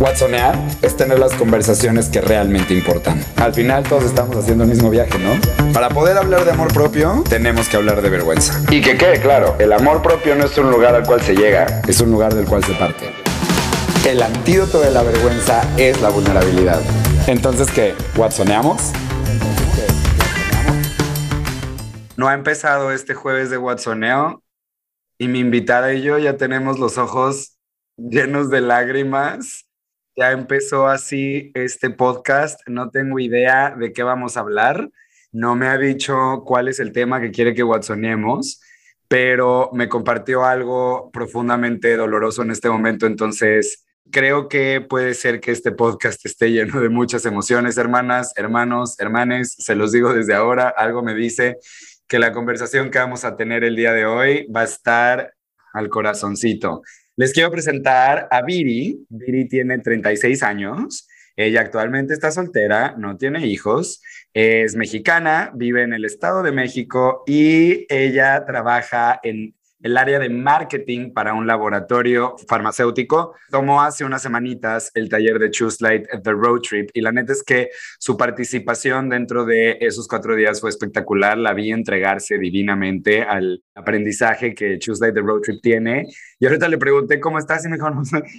Watsonear es tener las conversaciones que realmente importan. Al final todos estamos haciendo el mismo viaje, ¿no? Para poder hablar de amor propio, tenemos que hablar de vergüenza. Y que quede claro, el amor propio no es un lugar al cual se llega, es un lugar del cual se parte. El antídoto de la vergüenza es la vulnerabilidad. Entonces, ¿qué? ¿Watsoneamos? No ha empezado este jueves de Watsoneo y mi invitada y yo ya tenemos los ojos llenos de lágrimas ya empezó así este podcast. No tengo idea de qué vamos a hablar. No me ha dicho cuál es el tema que quiere que watsonemos, pero me compartió algo profundamente doloroso en este momento. Entonces, creo que puede ser que este podcast esté lleno de muchas emociones, hermanas, hermanos, hermanes. Se los digo desde ahora. Algo me dice que la conversación que vamos a tener el día de hoy va a estar al corazoncito. Les quiero presentar a Viri. Viri tiene 36 años. Ella actualmente está soltera, no tiene hijos, es mexicana, vive en el Estado de México y ella trabaja en el área de marketing para un laboratorio farmacéutico. Tomó hace unas semanitas el taller de Choose Light The Road Trip y la neta es que su participación dentro de esos cuatro días fue espectacular. La vi entregarse divinamente al aprendizaje que Choose Light The Road Trip tiene. Y ahorita le pregunté cómo estás y me dijo,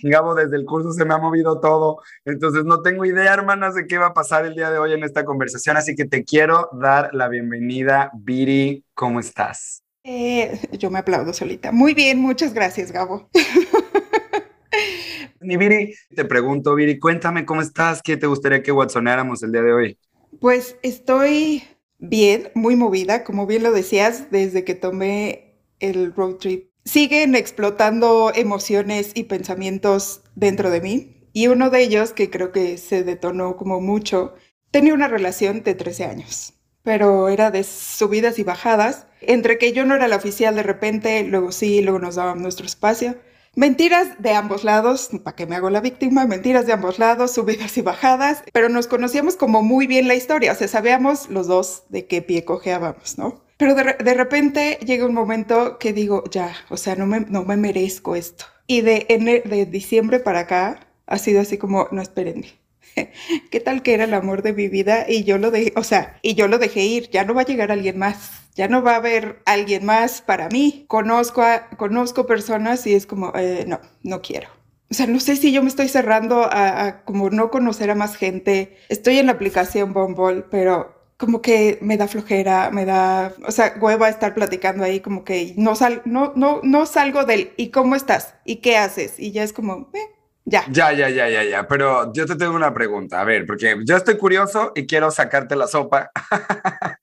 Gabo, desde el curso se me ha movido todo. Entonces no tengo idea, hermanas, de qué va a pasar el día de hoy en esta conversación. Así que te quiero dar la bienvenida. Viri, ¿cómo estás? Eh, yo me aplaudo solita. Muy bien, muchas gracias, Gabo. Mi Viri, te pregunto, Viri, cuéntame cómo estás, qué te gustaría que watsoneáramos el día de hoy. Pues estoy bien, muy movida, como bien lo decías, desde que tomé el road trip. Siguen explotando emociones y pensamientos dentro de mí. Y uno de ellos, que creo que se detonó como mucho, tenía una relación de 13 años pero era de subidas y bajadas. Entre que yo no era la oficial de repente, luego sí, luego nos daban nuestro espacio. Mentiras de ambos lados, ¿para qué me hago la víctima? Mentiras de ambos lados, subidas y bajadas, pero nos conocíamos como muy bien la historia, o sea, sabíamos los dos de qué pie cojeábamos, ¿no? Pero de, de repente llega un momento que digo, ya, o sea, no me, no me merezco esto. Y de, de diciembre para acá ha sido así como, no, espérenme, ¿qué tal que era el amor de mi vida? Y yo lo dejé, o sea, y yo lo dejé ir, ya no va a llegar alguien más, ya no va a haber alguien más para mí. Conozco, a, conozco personas y es como, eh, no, no quiero. O sea, no sé si yo me estoy cerrando a, como no conocer a más gente. Estoy en la aplicación Bumble, pero como que me da flojera, me da, o sea, hueva estar platicando ahí, como que no, sal, no, no, no salgo del ¿y cómo estás? ¿Y qué haces? Y ya es como, eh, ya. Ya, ya, ya, ya. Pero yo te tengo una pregunta. A ver, porque yo estoy curioso y quiero sacarte la sopa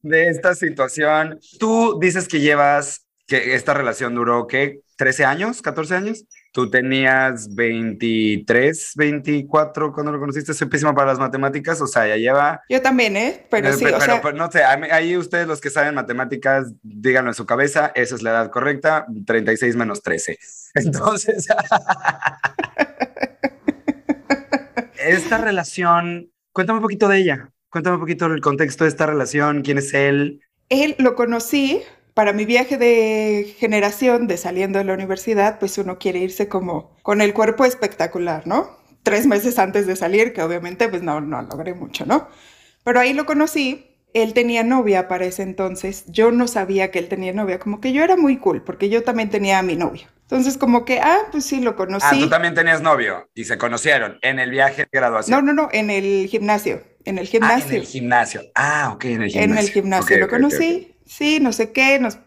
de esta situación. Tú dices que llevas, que esta relación duró, ¿qué? ¿13 años? ¿14 años? Tú tenías 23, 24 cuando lo conociste. Soy pésima para las matemáticas, o sea, ya lleva. Yo también, ¿eh? Pero, sí, pero, o sea... pero no sé, ahí ustedes los que saben matemáticas, díganlo en su cabeza, esa es la edad correcta, 36 menos 13. Entonces, esta relación, cuéntame un poquito de ella, cuéntame un poquito del contexto de esta relación, quién es él. Él lo conocí para mi viaje de generación de saliendo de la universidad, pues uno quiere irse como con el cuerpo espectacular, ¿no? Tres meses antes de salir, que obviamente pues no, no logré mucho, ¿no? Pero ahí lo conocí, él tenía novia para ese entonces, yo no sabía que él tenía novia, como que yo era muy cool, porque yo también tenía a mi novio. Entonces, como que, ah, pues sí, lo conocí. Ah, tú también tenías novio y se conocieron en el viaje de graduación. No, no, no, en el gimnasio. En el gimnasio. Ah, en el gimnasio. Ah, ok, en el gimnasio. En el gimnasio okay, lo okay, conocí. Okay, sí, no sé qué, nos,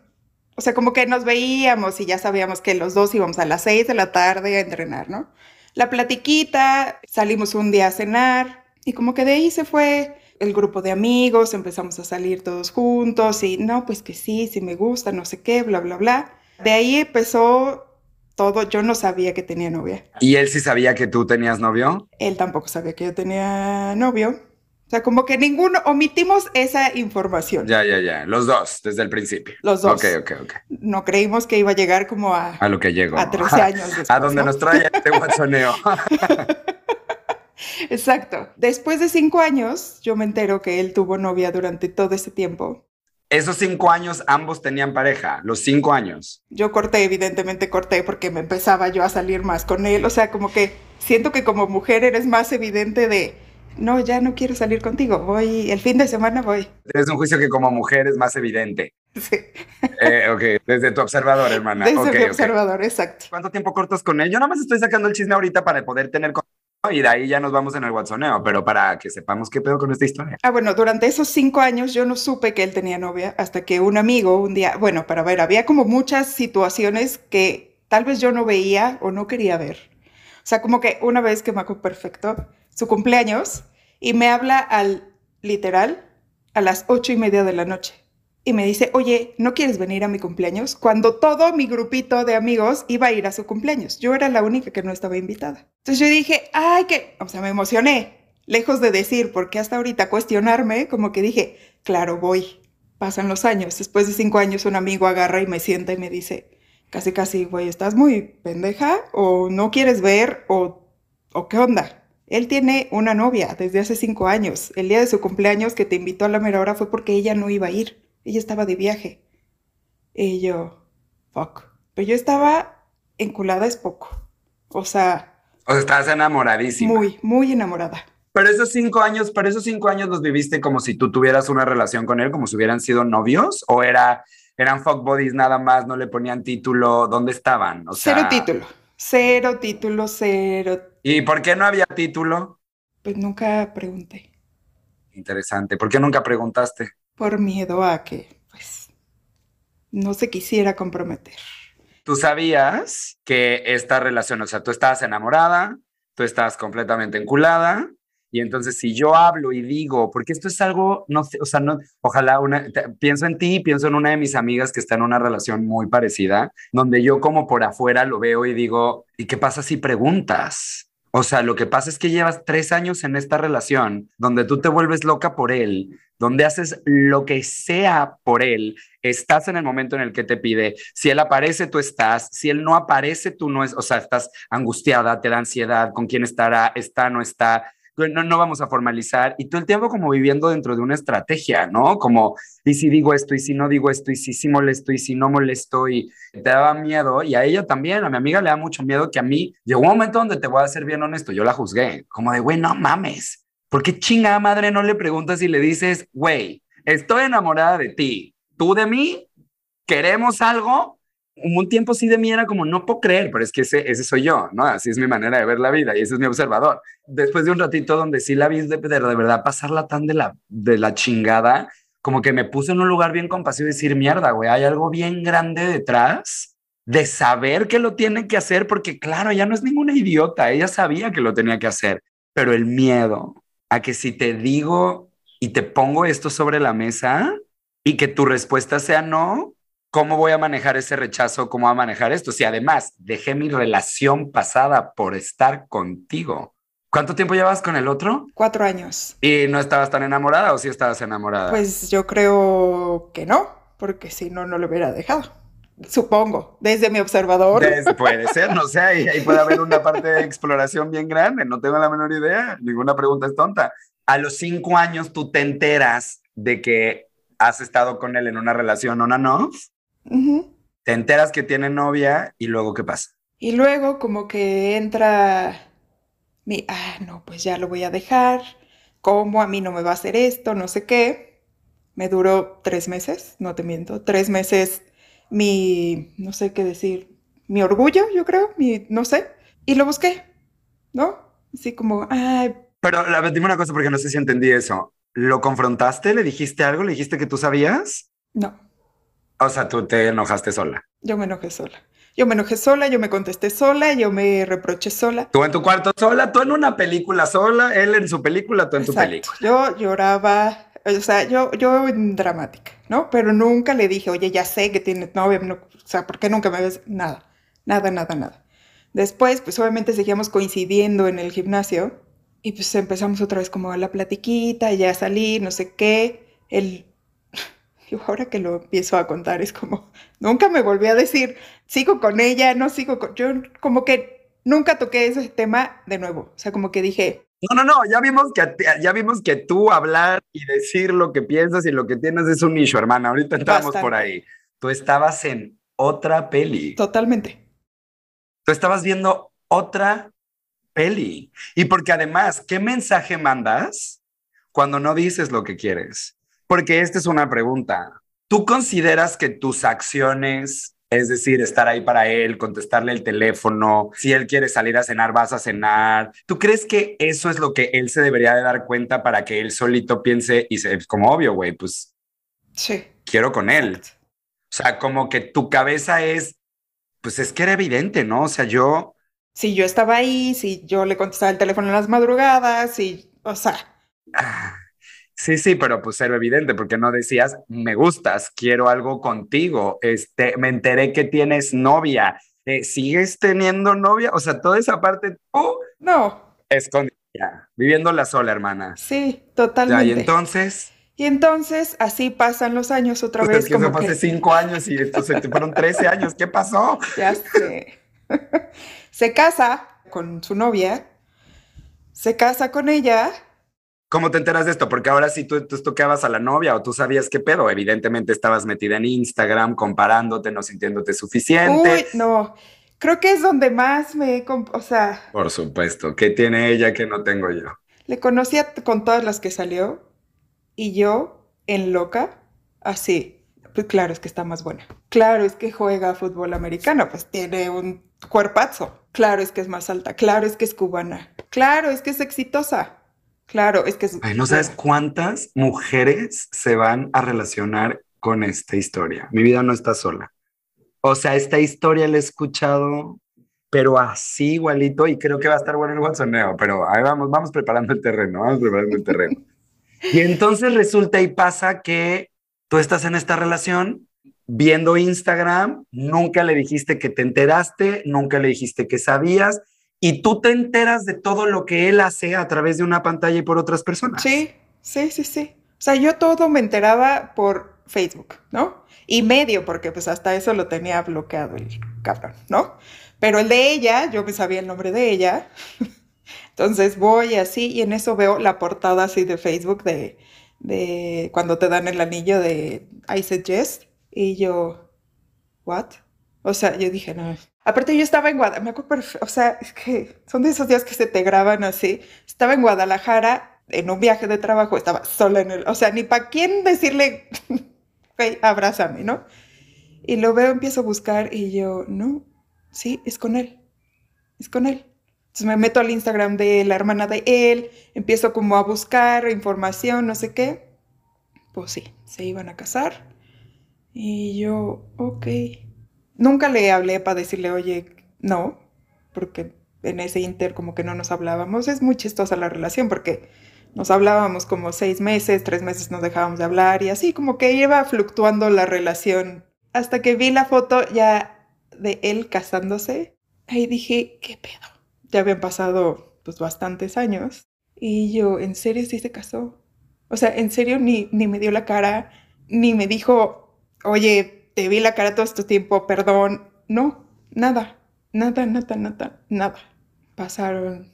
o sea, como que nos veíamos y ya sabíamos que los dos íbamos a las seis de la tarde a entrenar, ¿no? La platiquita, salimos un día a cenar y como que de ahí se fue el grupo de amigos, empezamos a salir todos juntos y no, pues que sí, sí me gusta, no sé qué, bla, bla, bla. De ahí empezó todo, yo no sabía que tenía novia. ¿Y él sí sabía que tú tenías novio? Él tampoco sabía que yo tenía novio. O sea, como que ninguno, omitimos esa información. Ya, ya, ya. Los dos, desde el principio. Los dos. Ok, ok, ok. No creímos que iba a llegar como a... A lo que llegó. A 13 años después, A donde ¿no? nos trae este guachoneo. Exacto. Después de cinco años, yo me entero que él tuvo novia durante todo ese tiempo. Esos cinco años ambos tenían pareja, los cinco años. Yo corté, evidentemente corté porque me empezaba yo a salir más con él. O sea, como que siento que como mujer eres más evidente de, no, ya no quiero salir contigo, voy, el fin de semana voy. Es un juicio que como mujer es más evidente. Sí. Eh, ok, desde tu observador, hermana. Desde Ok, mi observador, exacto. ¿Cuánto tiempo cortas con él? Yo nada más estoy sacando el chisme ahorita para poder tener y de ahí ya nos vamos en el WhatsApp, pero para que sepamos qué pedo con esta historia. Ah, bueno, durante esos cinco años yo no supe que él tenía novia hasta que un amigo un día, bueno, para ver, había como muchas situaciones que tal vez yo no veía o no quería ver. O sea, como que una vez que me acuerdo perfecto, su cumpleaños, y me habla al literal a las ocho y media de la noche. Y me dice, oye, ¿no quieres venir a mi cumpleaños? Cuando todo mi grupito de amigos iba a ir a su cumpleaños. Yo era la única que no estaba invitada. Entonces yo dije, ay, que, o sea, me emocioné. Lejos de decir, porque hasta ahorita cuestionarme, como que dije, claro, voy. Pasan los años. Después de cinco años, un amigo agarra y me sienta y me dice, casi, casi, güey, ¿estás muy pendeja? ¿O no quieres ver? ¿O, o qué onda? Él tiene una novia desde hace cinco años. El día de su cumpleaños que te invitó a la mera hora fue porque ella no iba a ir. Ella estaba de viaje. Y yo, fuck. Pero yo estaba enculada es poco. O sea, O sea, estás enamoradísima. muy, muy enamorada. Pero esos cinco años, pero esos cinco años los viviste como si tú tuvieras una relación con él, como si hubieran sido novios, o era, eran fuck buddies nada más, no le ponían título, ¿dónde estaban? O sea, Cero título. Cero título, cero. ¿Y por qué no había título? Pues nunca pregunté. Interesante. ¿Por qué nunca preguntaste? Por miedo a que, pues, no se quisiera comprometer. Tú sabías que esta relación, o sea, tú estabas enamorada, tú estabas completamente enculada, y entonces si yo hablo y digo, porque esto es algo, no sé, o sea, no, ojalá una, te- pienso en ti, pienso en una de mis amigas que está en una relación muy parecida, donde yo como por afuera lo veo y digo, ¿y qué pasa si preguntas? O sea, lo que pasa es que llevas tres años en esta relación donde tú te vuelves loca por él, donde haces lo que sea por él, estás en el momento en el que te pide, si él aparece, tú estás, si él no aparece, tú no es, o sea, estás angustiada, te da ansiedad, con quién estará, está, no está, no, no vamos a formalizar, y todo el tiempo como viviendo dentro de una estrategia, ¿no? Como, y si digo esto, y si no digo esto, y si sí molesto, y si no molesto, y te daba miedo, y a ella también, a mi amiga le da mucho miedo que a mí, llegó un momento donde te voy a ser bien honesto, yo la juzgué, como de, güey, no mames, ¿por qué chingada madre no le preguntas y le dices, güey, estoy enamorada de ti, tú de mí, queremos algo? Un tiempo sí de mí era como, no puedo creer, pero es que ese, ese soy yo, ¿no? Así es mi manera de ver la vida y ese es mi observador. Después de un ratito donde sí la vi de, de, de verdad pasarla tan de la, de la chingada, como que me puse en un lugar bien compasivo y decir, mierda, güey, hay algo bien grande detrás de saber que lo tiene que hacer, porque claro, ella no es ninguna idiota, ella sabía que lo tenía que hacer, pero el miedo a que si te digo y te pongo esto sobre la mesa y que tu respuesta sea no, ¿cómo voy a manejar ese rechazo? ¿Cómo voy a manejar esto? Si además dejé mi relación pasada por estar contigo. ¿Cuánto tiempo llevas con el otro? Cuatro años. ¿Y no estabas tan enamorada o sí estabas enamorada? Pues yo creo que no, porque si no, no lo hubiera dejado. Supongo, desde mi observador. Des- puede ser, no sé, ahí, ahí puede haber una parte de exploración bien grande, no tengo la menor idea, ninguna pregunta es tonta. A los cinco años tú te enteras de que has estado con él en una relación on and off, Te enteras que tiene novia y luego ¿qué pasa? Y luego como que entra mi, ah, no, pues ya lo voy a dejar. ¿Cómo a mí no me va a hacer esto? No sé qué. Me duró tres meses, no te miento, tres meses mi, no sé qué decir, mi orgullo, yo creo, mi, no sé. Y lo busqué, ¿no? Así como, ay, Pero la, dime una cosa porque no sé si entendí eso. ¿Lo confrontaste? ¿Le dijiste algo? ¿Le dijiste que tú sabías? no, O sea, tú te enojaste sola. yo me enojé sola. Yo me enojé sola, yo me contesté sola, yo me reproché sola. Tú en tu cuarto sola, tú en una película sola, él en su película, tú en tu Exacto. película. Yo lloraba, o sea, yo, yo en dramática, ¿no? Pero nunca le dije, oye, ya sé que tienes novia, no, o sea, ¿por qué nunca me ves? Nada, nada, nada, nada. Después, pues obviamente seguíamos coincidiendo en el gimnasio y pues empezamos otra vez como a la platiquita, ya a salir, no sé qué. El... Yo ahora que lo empiezo a contar es como, nunca me volví a decir, sigo con ella, no sigo con... Yo como que nunca toqué ese tema de nuevo. O sea, como que dije, No, no, no, ya vimos que ya vimos que tú hablar y decir lo que piensas y lo que tienes es un nicho, hermana. Ahorita entramos por ahí. Tú estabas en otra peli. Totalmente. Tú estabas viendo otra peli. Y porque además, ¿qué mensaje mandas cuando no dices lo que quieres? Porque esta es una pregunta. ¿Tú consideras que tus acciones, es decir, estar ahí para él, contestarle el teléfono, si él quiere salir a cenar, vas a cenar, ¿tú crees que eso es lo que él se debería de dar cuenta para que él solito piense y se, como obvio, güey, pues sí. quiero con él? O sea, como que tu cabeza es, pues es que era evidente, ¿no? O sea, yo... Si yo estaba ahí, si yo le contestaba el teléfono en las madrugadas, y, o sea... Sí, sí, pero pues era evidente, porque no decías, me gustas, quiero algo contigo, este, me enteré que tienes novia, eh, ¿sigues teniendo novia? O sea, toda esa parte, tú... No. Escondida, viviendo la sola, hermana. Sí, totalmente. y entonces... Y entonces así pasan los años otra vez. Es que como hace cinco años y entonces fueron 13 años. ¿Qué pasó? Ya sé. se casa con su novia, se casa con ella. ¿Cómo te enteras de esto? Porque ahora sí tú, tú toqueabas a la novia o tú sabías qué pedo. Evidentemente estabas metida en Instagram, comparándote, no sintiéndote suficiente. Uy, no. Creo que es donde más me... O sea... Por supuesto. ¿Qué tiene ella que no tengo yo? Le conocía con todas las que salió y yo, en loca, así, pues claro, es que está más buena. Claro, es que juega fútbol americano, pues tiene un cuerpazo. Claro, es que es más alta. Claro, es que es cubana. Claro, es que es exitosa. Claro, es que es... Ay, no sabes cuántas mujeres se van a relacionar con esta historia. Mi vida no está sola. O sea, esta historia la he escuchado, pero así igualito, y creo que va a estar bueno el guatsoneo, pero ahí vamos, vamos preparando el terreno, vamos preparando el terreno. Y entonces resulta y pasa que tú estás en esta relación viendo Instagram, nunca le dijiste que te enteraste, nunca le dijiste que sabías, y tú te enteras de todo lo que él hace a través de una pantalla y por otras personas. Sí, sí, sí, sí. O sea, yo todo me enteraba por Facebook, ¿no? Y medio, porque pues hasta eso lo tenía bloqueado el cabrón, ¿no? Pero el de ella, yo me sabía el nombre de ella. Entonces voy así y en eso veo la portada así de Facebook de, de cuando te dan el anillo de I said yes. Y yo, ¿what? O sea, yo dije, no. Aparte yo estaba en Guadalajara, me acuerdo, o sea, es que son de esos días que se te graban así. Estaba en Guadalajara en un viaje de trabajo, estaba sola en el, o sea, ni para quién decirle, hey, abrázame, ¿no? Y lo veo, empiezo a buscar y yo, no, sí, es con él, es con él. Entonces me meto al Instagram de la hermana de él, empiezo como a buscar información, no sé qué. Pues sí, se iban a casar. Y yo, ok. Nunca le hablé para decirle, oye, no, porque en ese inter como que no nos hablábamos. Es muy chistosa la relación porque nos hablábamos como seis meses, tres meses nos dejábamos de hablar y así como que iba fluctuando la relación. Hasta que vi la foto ya de él casándose, ahí dije, ¿qué pedo? ya habían pasado pues bastantes años y yo, ¿en serio sí se casó? O sea, en serio ni, ni me dio la cara, ni me dijo, oye, vi la cara todo este tiempo, perdón. No, nada, nada, nada, nada, nada. Pasaron,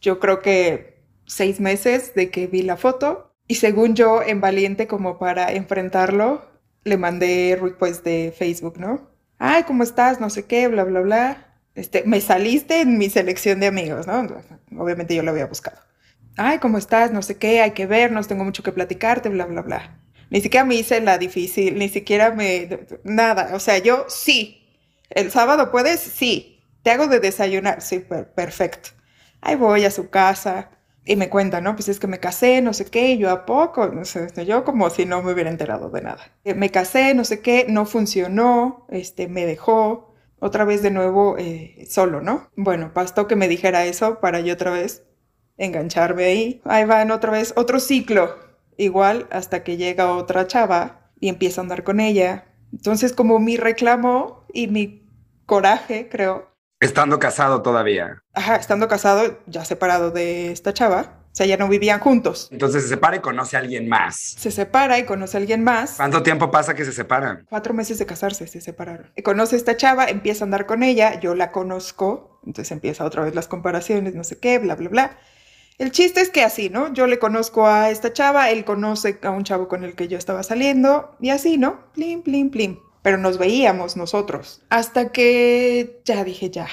yo creo que seis meses de que vi la foto y según yo, en valiente como para enfrentarlo, le mandé request de Facebook, ¿no? Ay, ¿cómo estás? No sé qué, bla, bla, bla. Este, me saliste en mi selección de amigos, ¿no? Obviamente yo lo había buscado. Ay, ¿cómo estás? No sé qué, hay que vernos, tengo mucho que platicarte, bla, bla, bla. Ni siquiera me hice la difícil, ni siquiera me... Nada, o sea, yo sí. ¿El sábado puedes? Sí. ¿Te hago de desayunar? Sí, perfecto. Ahí voy a su casa y me cuenta, ¿no? Pues es que me casé, no sé qué, yo a poco, no sé, yo como si no me hubiera enterado de nada. Eh, me casé, no sé qué, no funcionó, este, me dejó, otra vez de nuevo eh, solo, ¿no? Bueno, bastó que me dijera eso para yo otra vez engancharme ahí. Ahí van otra vez, otro ciclo, igual hasta que llega otra chava y empieza a andar con ella. Entonces, como mi reclamo y mi coraje, creo. Estando casado todavía. Ajá, estando casado, ya separado de esta chava, o sea, ya no vivían juntos. Entonces se separa y conoce a alguien más. Se separa y conoce a alguien más. ¿Cuánto tiempo pasa que se separan? Cuatro meses de casarse, se separaron. Y conoce a esta chava, empieza a andar con ella, yo la conozco, entonces empieza otra vez las comparaciones, no sé qué, bla, bla, bla. El chiste es que así, ¿no? Yo le conozco a esta chava, él conoce a un chavo con el que yo estaba saliendo y así, ¿no? Plim, plim, plim. Pero nos veíamos nosotros. Hasta que ya dije, ya,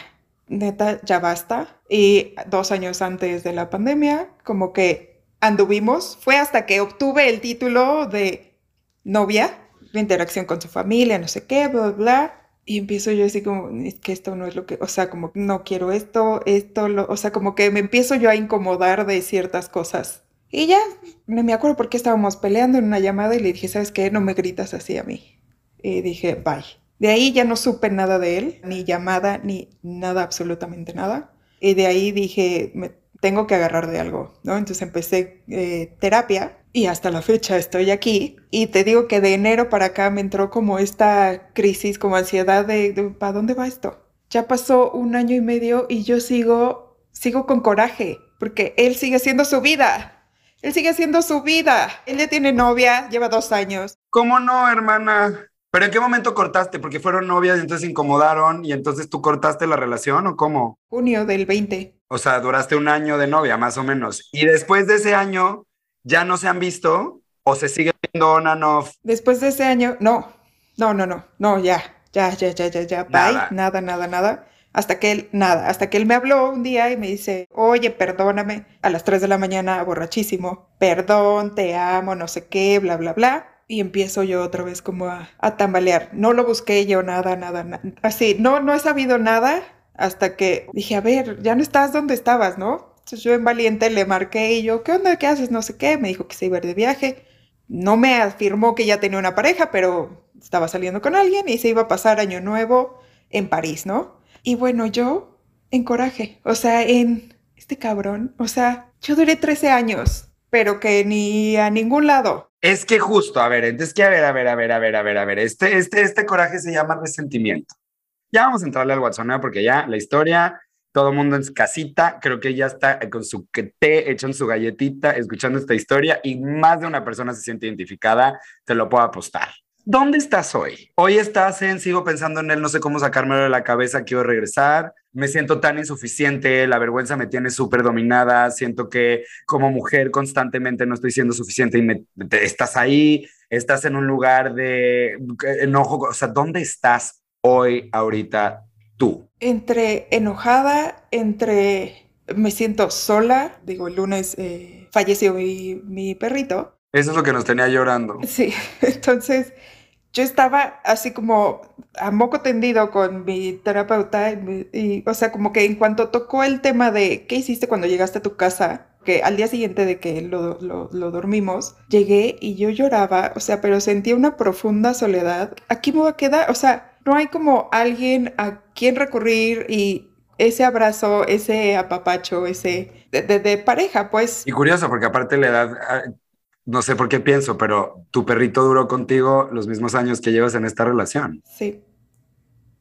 neta, ya basta. Y dos años antes de la pandemia, como que anduvimos. Fue hasta que obtuve el título de novia, interacción con su familia, no sé qué, bla, bla. Y empiezo yo así como, es que esto no es lo que, o sea, como no quiero esto, esto, lo, o sea, como que me empiezo yo a incomodar de ciertas cosas. Y ya, no me acuerdo por qué estábamos peleando en una llamada y le dije, ¿sabes qué? No me gritas así a mí. Y dije, bye. De ahí ya no supe nada de él, ni llamada, ni nada, absolutamente nada. Y de ahí dije, me tengo que agarrar de algo, ¿no? Entonces empecé eh, terapia y hasta la fecha estoy aquí. Y te digo que de enero para acá me entró como esta crisis, como ansiedad de, ¿para dónde va esto? Ya pasó un año y medio y yo sigo, sigo con coraje, porque él sigue haciendo su vida. Él sigue haciendo su vida. Él ya tiene novia, lleva dos años. ¿Cómo no, hermana? ¿Pero en qué momento cortaste? Porque fueron novias y entonces se incomodaron y entonces tú cortaste la relación o cómo? Junio del 20. O sea, duraste un año de novia, más o menos. Y después de ese año, ¿ya no se han visto o se sigue viendo on and off? Después de ese año, no, no, no, no, no, ya, ya, ya, ya, ya, ya, bye, Nada. nada, nada, nada. Hasta que él, nada, hasta que él me habló un día y me dice, oye, perdóname, a las 3 de la mañana, borrachísimo, perdón, te amo, no sé qué, bla, bla, bla. Y empiezo yo otra vez como a, a tambalear. No lo busqué yo, nada, nada, nada. Así, no, no he sabido nada hasta que dije, a ver, ya no estás donde estabas, ¿no? Entonces yo en valiente le marqué y yo, ¿qué onda? ¿Qué haces? No sé qué. Me dijo que se iba a ir de viaje. No me afirmó que ya tenía una pareja, pero estaba saliendo con alguien y se iba a pasar año nuevo en París, ¿no? Y bueno, yo en coraje, o sea, en este cabrón, o sea, yo duré 13 años, pero que ni a ningún lado. Es que justo, a ver, entonces que a ver, a ver, a ver, a ver, a ver, a ver, este, este, este coraje se llama resentimiento. Ya vamos a entrarle al WhatsApp porque ya la historia, todo mundo en su casita, creo que ya está con su té en su galletita, escuchando esta historia y más de una persona se siente identificada, te lo puedo apostar. ¿Dónde estás hoy? Hoy estás en, sigo pensando en él, no sé cómo sacármelo de la cabeza, quiero regresar, me siento tan insuficiente, la vergüenza me tiene súper dominada, siento que como mujer constantemente no estoy siendo suficiente y me, estás ahí, estás en un lugar de enojo, o sea, ¿dónde estás hoy, ahorita, tú? Entre enojada, entre me siento sola, digo, el lunes eh, falleció mi, mi perrito. Eso es lo que nos tenía llorando. Sí, entonces yo estaba así como a moco tendido con mi terapeuta y, y, o sea, como que en cuanto tocó el tema de qué hiciste cuando llegaste a tu casa, que al día siguiente de que lo, lo, lo dormimos, llegué y yo lloraba, o sea, pero sentía una profunda soledad. Aquí me voy a quedar, o sea, no hay como alguien a quien recurrir y ese abrazo, ese apapacho, ese de, de- de pareja, pues. Y curioso, porque aparte la edad, ah, no sé por qué pienso, pero tu perrito duró contigo los mismos años que llevas en esta relación. Sí,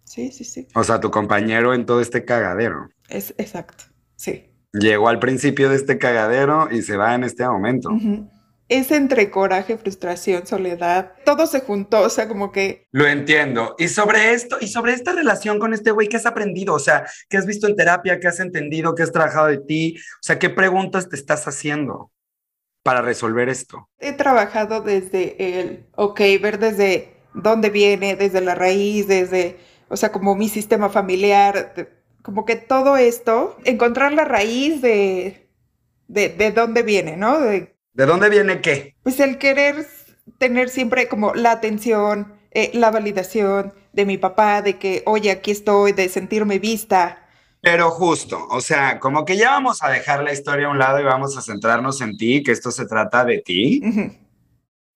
sí, sí, sí, O sea, tu compañero en todo este cagadero. es exacto, sí. Llegó al principio de este cagadero y se va en este momento. Es entre coraje, frustración, soledad, todo se juntó, o sea, como que Lo entiendo. Y sobre esto, y sobre esta relación con este güey, ¿qué has aprendido? O sea, ¿qué has visto en terapia? ¿Qué has entendido? ¿Qué has trabajado de ti? O sea, ¿qué preguntas te estás haciendo para resolver esto? he trabajado desde el, ok, ver desde dónde viene, desde la raíz, desde, o sea, como mi sistema familiar, de- como que todo esto, encontrar la raíz de, de, de dónde viene, ¿no? De, ¿De dónde viene qué? pues el querer tener siempre como la atención, eh, la validación de mi papá, de que, oye, aquí estoy, de sentirme vista. Pero justo, o sea, como que ya vamos a dejar la historia a un lado y vamos a centrarnos en ti, que esto se trata de ti.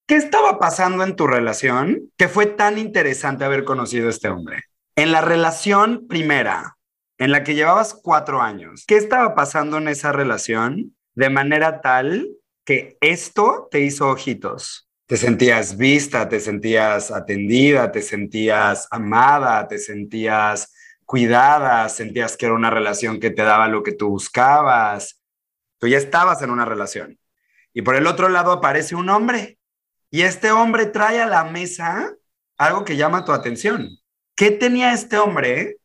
¿Qué estaba pasando en tu relación que fue tan interesante haber conocido a este hombre? En la relación primera, en la que llevabas cuatro años, ¿qué estaba pasando en esa relación de manera tal que esto te hizo ojitos? Te sentías vista, te sentías atendida, te sentías amada, te sentías cuidada, sentías que era una relación que te daba lo que tú buscabas. Tú ya estabas en una relación. Y por el otro lado aparece un hombre y este hombre trae a la mesa algo que llama tu atención. ¿Qué tenía este hombre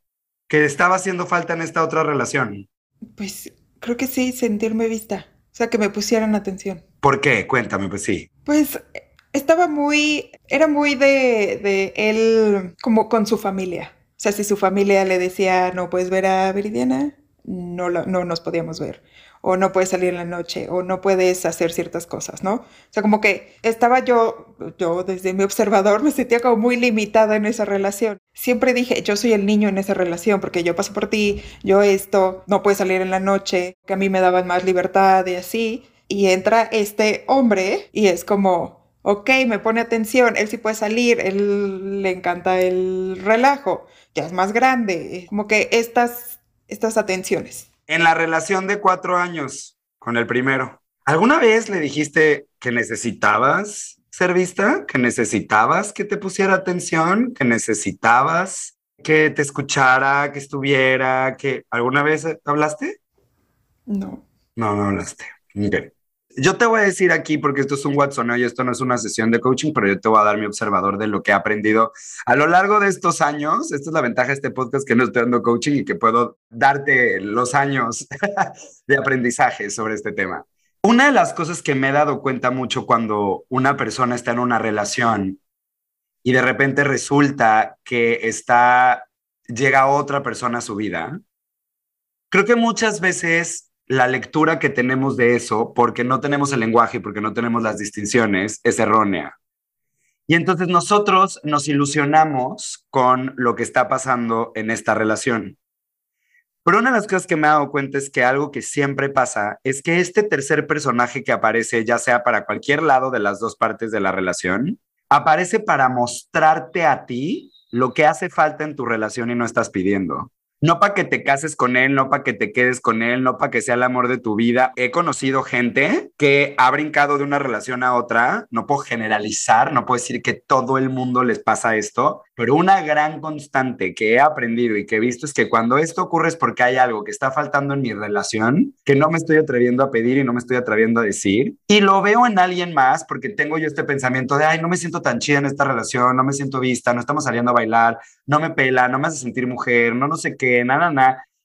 que estaba haciendo falta en esta otra relación? Pues creo que sí, sentirme vista. O sea, que me pusieran atención. ¿Por qué? Cuéntame, pues sí. Pues estaba muy, era muy de, de él como con su familia. O sea, si su familia le decía, no puedes ver a Viridiana, no, no nos podíamos ver o no puedes salir en la noche, o no puedes hacer ciertas cosas, ¿no? O sea, como que estaba yo, yo desde mi observador me sentía como muy limitada en esa relación. Siempre dije, yo soy el niño en esa relación, porque yo paso por ti, yo esto, no puedes salir en la noche, que a mí me daban más libertad y así. Y entra este hombre y es como, ok, me pone atención, él sí puede salir, él le encanta el relajo, ya es más grande, como que estas, estas atenciones en la relación de cuatro años con el primero, ¿alguna vez le dijiste que necesitabas ser vista? ¿Que necesitabas que te pusiera atención? ¿Que necesitabas que te escuchara, que estuviera? que ¿Alguna vez hablaste? No. No, no hablaste. Yo te voy a decir aquí, porque esto es un WhatsApp y esto no es una sesión de coaching, pero yo te voy a dar mi observador de lo que he aprendido a lo largo de estos años. Esta es la ventaja de este podcast que no estoy dando coaching y que puedo darte los años de aprendizaje sobre este tema. Una de las cosas que me he dado cuenta mucho cuando una persona está en una relación y de repente resulta que está, llega otra persona a su vida, creo que muchas veces la lectura que tenemos de eso, porque no tenemos el lenguaje porque no tenemos las distinciones, es errónea. Y entonces nosotros nos ilusionamos con lo que está pasando en esta relación. Pero una de las cosas que me he dado cuenta es que algo que siempre pasa es que este tercer personaje que aparece, ya sea para cualquier lado de las dos partes de la relación, aparece para mostrarte a ti lo que hace falta en tu relación y no estás pidiendo no para que te cases con él, no para que te quedes con él, no para que sea el amor de tu vida. He conocido gente que ha brincado de una relación a otra, no puedo generalizar, no puedo decir que todo el mundo les pasa esto, pero una gran constante que he aprendido y que he visto es que cuando esto ocurre es porque hay algo que está faltando en mi relación, que no me estoy atreviendo a pedir y no me estoy atreviendo a decir, y lo veo en alguien más porque tengo yo este pensamiento de, ay, no me siento tan chida en esta relación, no me siento vista, no estamos saliendo a bailar, no me pela, no me hace sentir mujer, no no sé qué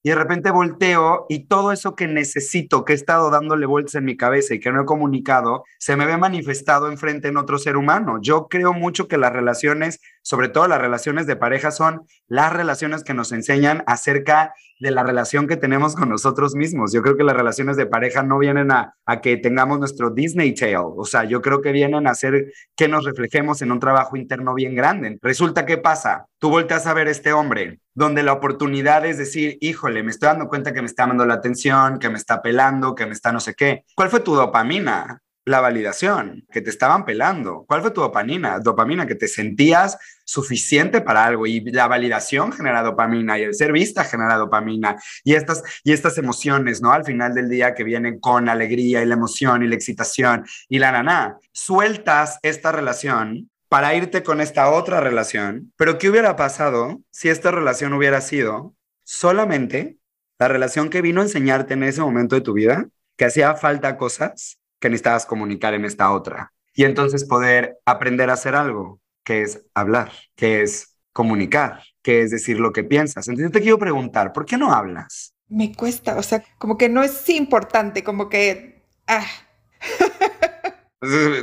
y de repente volteo y todo eso que necesito, que he estado dándole vueltas en mi cabeza y que no he comunicado, se me ve manifestado enfrente en otro ser humano. Yo creo mucho que las relaciones, sobre todo las relaciones de pareja, son las relaciones que nos enseñan acerca de la relación que tenemos con nosotros mismos. Yo creo que las relaciones de pareja no vienen a, a que tengamos nuestro Disney Tale, o sea, yo creo que vienen a hacer que nos reflejemos en un trabajo interno bien grande. Resulta que pasa, tú volteas a ver este hombre, donde la oportunidad es decir, híjole, me estoy dando cuenta que me está dando la atención, que me está pelando, que me está no sé qué. ¿Cuál fue tu dopamina? La validación, que te estaban pelando. ¿Cuál fue tu dopamina? Dopamina, que te sentías suficiente para algo y la validación genera dopamina y el ser vista genera dopamina y estas, y estas emociones, ¿no? Al final del día que vienen con alegría y la emoción y la excitación y la nana. Sueltas esta relación para irte con esta otra relación, pero ¿qué hubiera pasado si esta relación hubiera sido solamente la relación que vino a enseñarte en ese momento de tu vida, que hacía falta cosas que necesitabas comunicar en esta otra. Y entonces poder aprender a hacer algo, que es hablar, que es comunicar, que es decir lo que piensas. Entonces te quiero preguntar, ¿por qué no hablas? Me cuesta, o sea, como que no es importante, como que... Ah.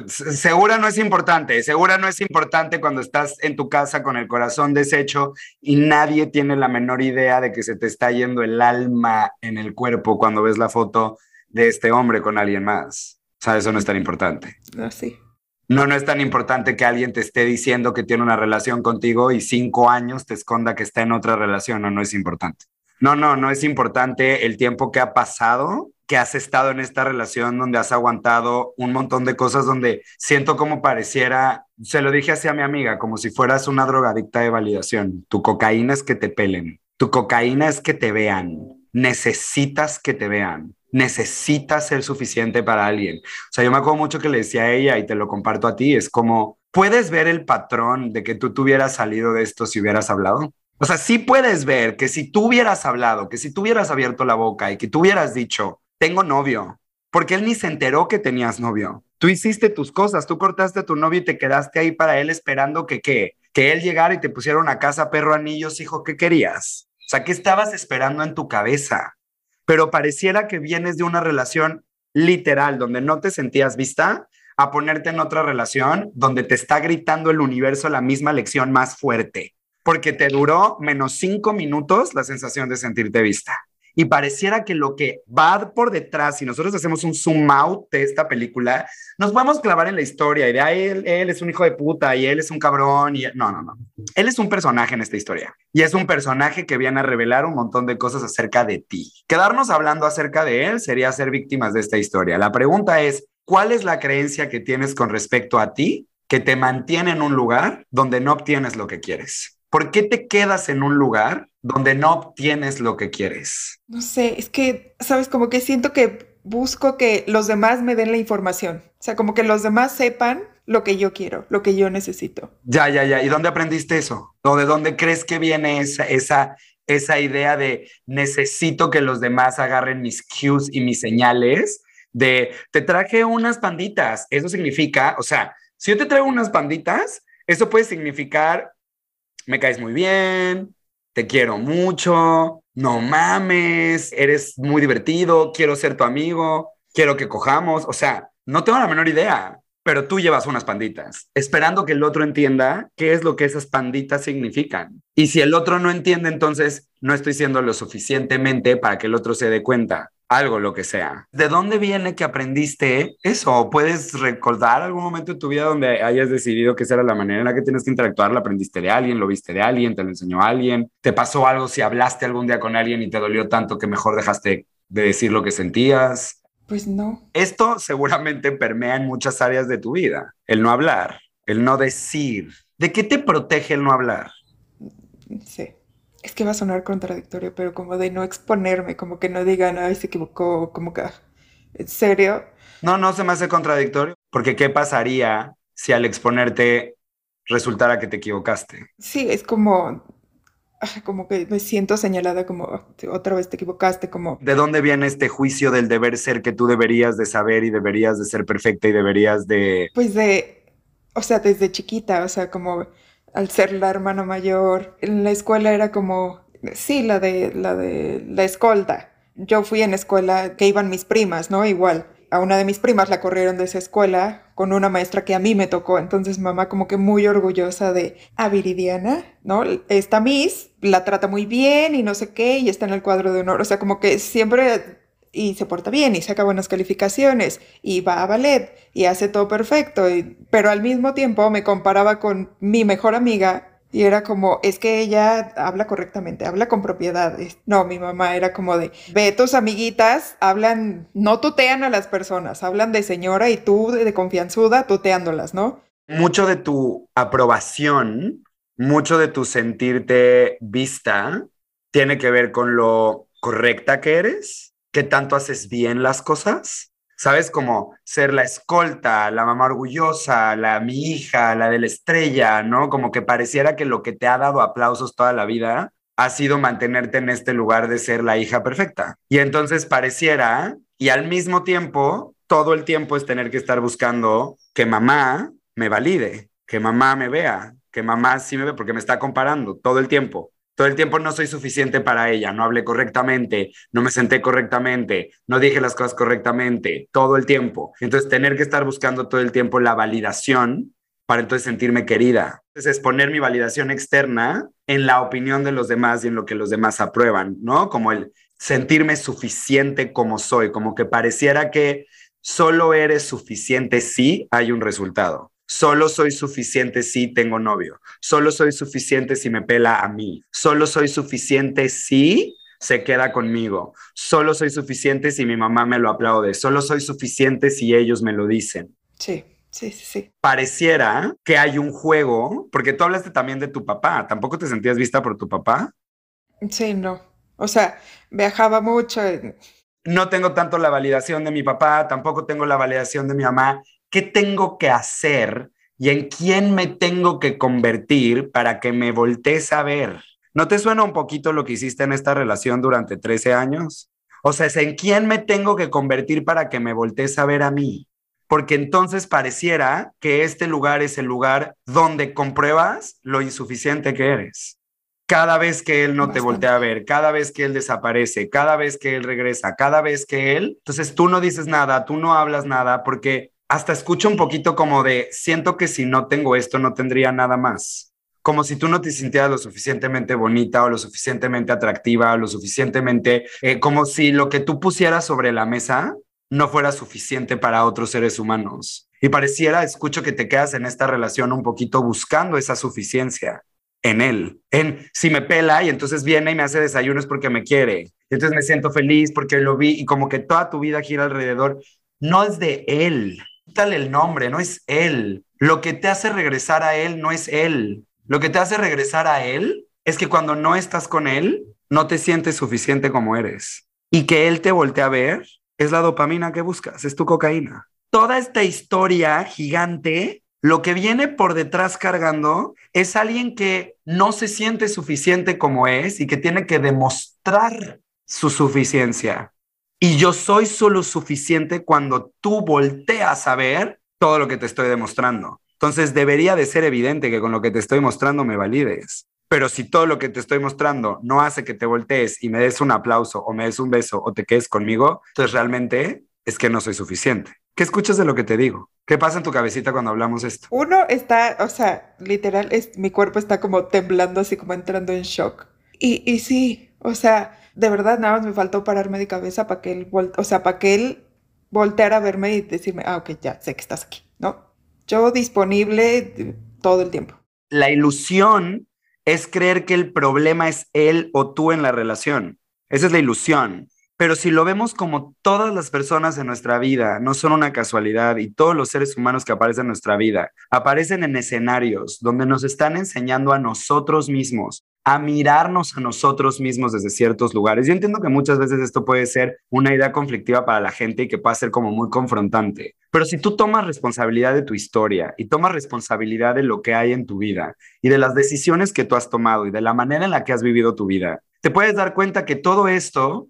Segura no es importante, segura no es importante cuando estás en tu casa con el corazón deshecho y nadie tiene la menor idea de que se te está yendo el alma en el cuerpo cuando ves la foto de este hombre con alguien más. Sea, eso no es tan importante. No, sí. No, no es tan importante que alguien te esté diciendo que tiene una relación contigo y cinco años te esconda que está en otra relación. No, no es importante. No, no, no es importante el tiempo que ha pasado, que has estado en esta relación donde has aguantado un montón de cosas donde siento como pareciera, se lo dije así a mi amiga, como si fueras una drogadicta de validación. Tu cocaína es que te pelen, tu cocaína es que te vean, necesitas que te vean necesitas ser suficiente para alguien. O sea, yo me acuerdo mucho que le decía a ella y te lo comparto a ti, es como, ¿puedes ver el patrón de que tú tuvieras salido de esto si hubieras hablado? O sea, sí puedes ver que si tú hubieras hablado, que si tú hubieras abierto la boca y que tú hubieras dicho, tengo novio, porque él ni se enteró que tenías novio. Tú hiciste tus cosas, tú cortaste a tu novio y te quedaste ahí para él esperando que qué, que él llegara y te pusiera una casa, perro, anillos, hijo, ¿qué querías? O sea, ¿qué estabas esperando en tu cabeza? Pero pareciera que vienes de una relación literal donde no te sentías vista a ponerte en otra relación donde te está gritando el universo la misma lección más fuerte, porque te duró menos cinco minutos la sensación de sentirte vista y pareciera que lo que va por detrás, si nosotros hacemos un zoom out de esta película, nos podemos clavar en la historia y de ahí él, él es un hijo de puta y él es un cabrón y no, no, no. Él es un personaje en esta historia y es un personaje que viene a revelar un montón de cosas acerca de ti. Quedarnos hablando acerca de él sería ser víctimas de esta historia. La pregunta es, ¿cuál es la creencia que tienes con respecto a ti que te mantiene en un lugar donde no obtienes lo que quieres? ¿Por qué te quedas en un lugar donde no obtienes lo que quieres? No sé, es que, sabes, como que siento que busco que los demás me den la información. O sea, como que los demás sepan lo que yo quiero, lo que yo necesito. Ya, ya, ya. ¿Y dónde aprendiste eso? ¿O de dónde crees que viene esa, esa, esa idea de necesito que los demás agarren mis cues y mis señales? De te traje unas panditas. Eso significa, o sea, si yo te traigo unas panditas, eso puede significar me caes muy bien, te quiero mucho, no mames, eres muy divertido, quiero ser tu amigo, quiero que cojamos, o sea, no tengo la menor idea, pero tú llevas unas panditas, esperando que el otro entienda qué es lo que esas panditas significan. Y si el otro no entiende, entonces no estoy siendo lo suficientemente para que el otro se dé cuenta algo, lo que sea. ¿De dónde viene que aprendiste eso? ¿Puedes recordar algún momento de tu vida donde hayas decidido que esa era la manera en la que tienes que interactuar? ¿La aprendiste de alguien? ¿Lo viste de alguien? ¿Te lo enseñó alguien? ¿Te pasó algo si hablaste algún día con alguien y te dolió tanto que mejor dejaste de decir lo que sentías? Pues no. Esto seguramente permea en muchas áreas de tu vida. El no hablar, el no decir. ¿De qué te protege el no hablar? Sí es que va a sonar contradictorio, pero como de no exponerme, como que no digan, ay, se equivocó, como que, ¿en serio? No, no se me hace contradictorio, porque ¿qué pasaría si al exponerte resultara que te equivocaste? Sí, es como, como que me siento señalada como otra vez te equivocaste, como... ¿De dónde viene este juicio del deber ser que tú deberías de saber y deberías de ser perfecta y deberías de... Pues de, o sea, desde chiquita, o sea, como al ser la hermana mayor. En la escuela era como, sí, la de la, de la escolta. Yo fui en escuela que iban mis primas, ¿no? Igual. A una de mis primas la corrieron de esa escuela con una maestra que a mí me tocó. Entonces mamá como que muy orgullosa de, a Viridiana, ¿no? Esta Miss la trata muy bien y no sé qué y está en el cuadro de honor. O sea, como que siempre y se porta bien y saca buenas calificaciones y va a ballet y hace todo perfecto, pero al mismo tiempo me comparaba con mi mejor amiga y era como, es que ella habla correctamente, habla con propiedades. No, mi mamá era como de, ve, tus amiguitas hablan, no tutean a las personas, hablan de señora y tú de, de confianzuda tuteándolas, ¿no? Mucho de tu aprobación, mucho de tu sentirte vista, tiene que ver con lo correcta que eres qué tanto haces bien las cosas. ¿Sabes? Como ser la escolta, la mamá orgullosa, la mi hija, la de la estrella, ¿no? Como que pareciera que lo que te ha dado aplausos toda la vida ha sido mantenerte en este lugar de ser la hija perfecta. Y entonces pareciera, y al mismo tiempo, todo el tiempo es tener que estar buscando que mamá me valide, que mamá me vea, que mamá sí me ve, porque me está comparando todo el tiempo. Todo el tiempo no soy suficiente para ella, no hablé correctamente, no me senté correctamente, no dije las cosas correctamente, todo el tiempo. Entonces, tener que estar buscando todo el tiempo la validación para entonces sentirme querida. Es poner mi validación externa en la opinión de los demás y en lo que los demás aprueban, ¿no? Como el sentirme suficiente como soy, como que pareciera que solo eres suficiente si hay un resultado. Solo soy suficiente si tengo novio. Solo soy suficiente si me pela a mí. Solo soy suficiente si se queda conmigo. Solo soy suficiente si mi mamá me lo aplaude. Solo soy suficiente si ellos me lo dicen. Sí. Sí, sí, sí. Pareciera que hay un juego, porque tú hablaste también de tu papá. ¿Tampoco te sentías vista por tu papá? Sí, no. O sea, viajaba mucho. No tengo tanto la validación de mi papá, tampoco tengo la validación de mi mamá qué tengo que hacer y en quién me tengo que convertir para que me voltees a ver. ¿No te suena un poquito lo que hiciste en esta relación durante 13 años? O sea, es en quién me tengo que convertir para que me voltees a ver a mí. Porque entonces pareciera que este lugar es el lugar donde compruebas lo insuficiente que eres. cada vez que él no te voltea a ver, cada vez que él desaparece, cada vez que él regresa, cada vez que él, entonces tú no dices nada, tú no hablas nada, porque hasta escucho un poquito como de, siento que si no tengo esto, no tendría nada más. Como si tú no te sintieras lo suficientemente bonita o lo suficientemente atractiva o lo suficientemente, eh, como si lo que tú pusieras sobre la mesa no fuera suficiente para otros seres humanos. Y pareciera, escucho que te quedas en esta relación un poquito buscando esa suficiencia en él, en si me pela y entonces viene y me hace desayunos porque me quiere. Y entonces me siento feliz porque lo vi y como que toda tu vida gira alrededor. No es de él, el nombre, no es él. Lo que te hace regresar a él no es él. Lo que te hace regresar a él es que cuando no estás con él, no te sientes suficiente como eres. Y que él te voltea a ver es la dopamina que buscas, es tu cocaína. Toda esta historia gigante lo que viene por detrás cargando es alguien que no se siente suficiente como es y que tiene que demostrar su suficiencia. Y yo soy solo suficiente cuando tú volteas a ver todo lo que te estoy demostrando. Entonces debería de ser evidente que con lo que te estoy mostrando me valides. Pero si todo lo que te estoy mostrando no hace que te voltees y me des un aplauso o me des un beso o te quedes conmigo, entonces realmente es que no soy suficiente. ¿Qué escuchas de lo que te digo? ¿Qué pasa en tu cabecita cuando hablamos esto? Uno está, o sea, literal, es, mi cuerpo está como temblando, así como entrando en shock. Y, y sí, o sea, de verdad nada más me faltó pararme de cabeza para que él, o sea, para que él volteara a verme y decirme, ah, ok, ya sé que estás aquí, ¿no? Yo disponible todo el tiempo. La ilusión es creer que el problema es él o tú en la relación. Esa es la ilusión. Pero si lo vemos como todas las personas en nuestra vida no son una casualidad y todos los seres humanos que aparecen en nuestra vida aparecen en escenarios donde nos están enseñando a nosotros mismos a mirarnos a nosotros mismos desde ciertos lugares. Yo entiendo que muchas veces esto puede ser una idea conflictiva para la gente y que pueda ser como muy confrontante, pero si tú tomas responsabilidad de tu historia y tomas responsabilidad de lo que hay en tu vida y de las decisiones que tú has tomado y de la manera en la que has vivido tu vida, te puedes dar cuenta que todo esto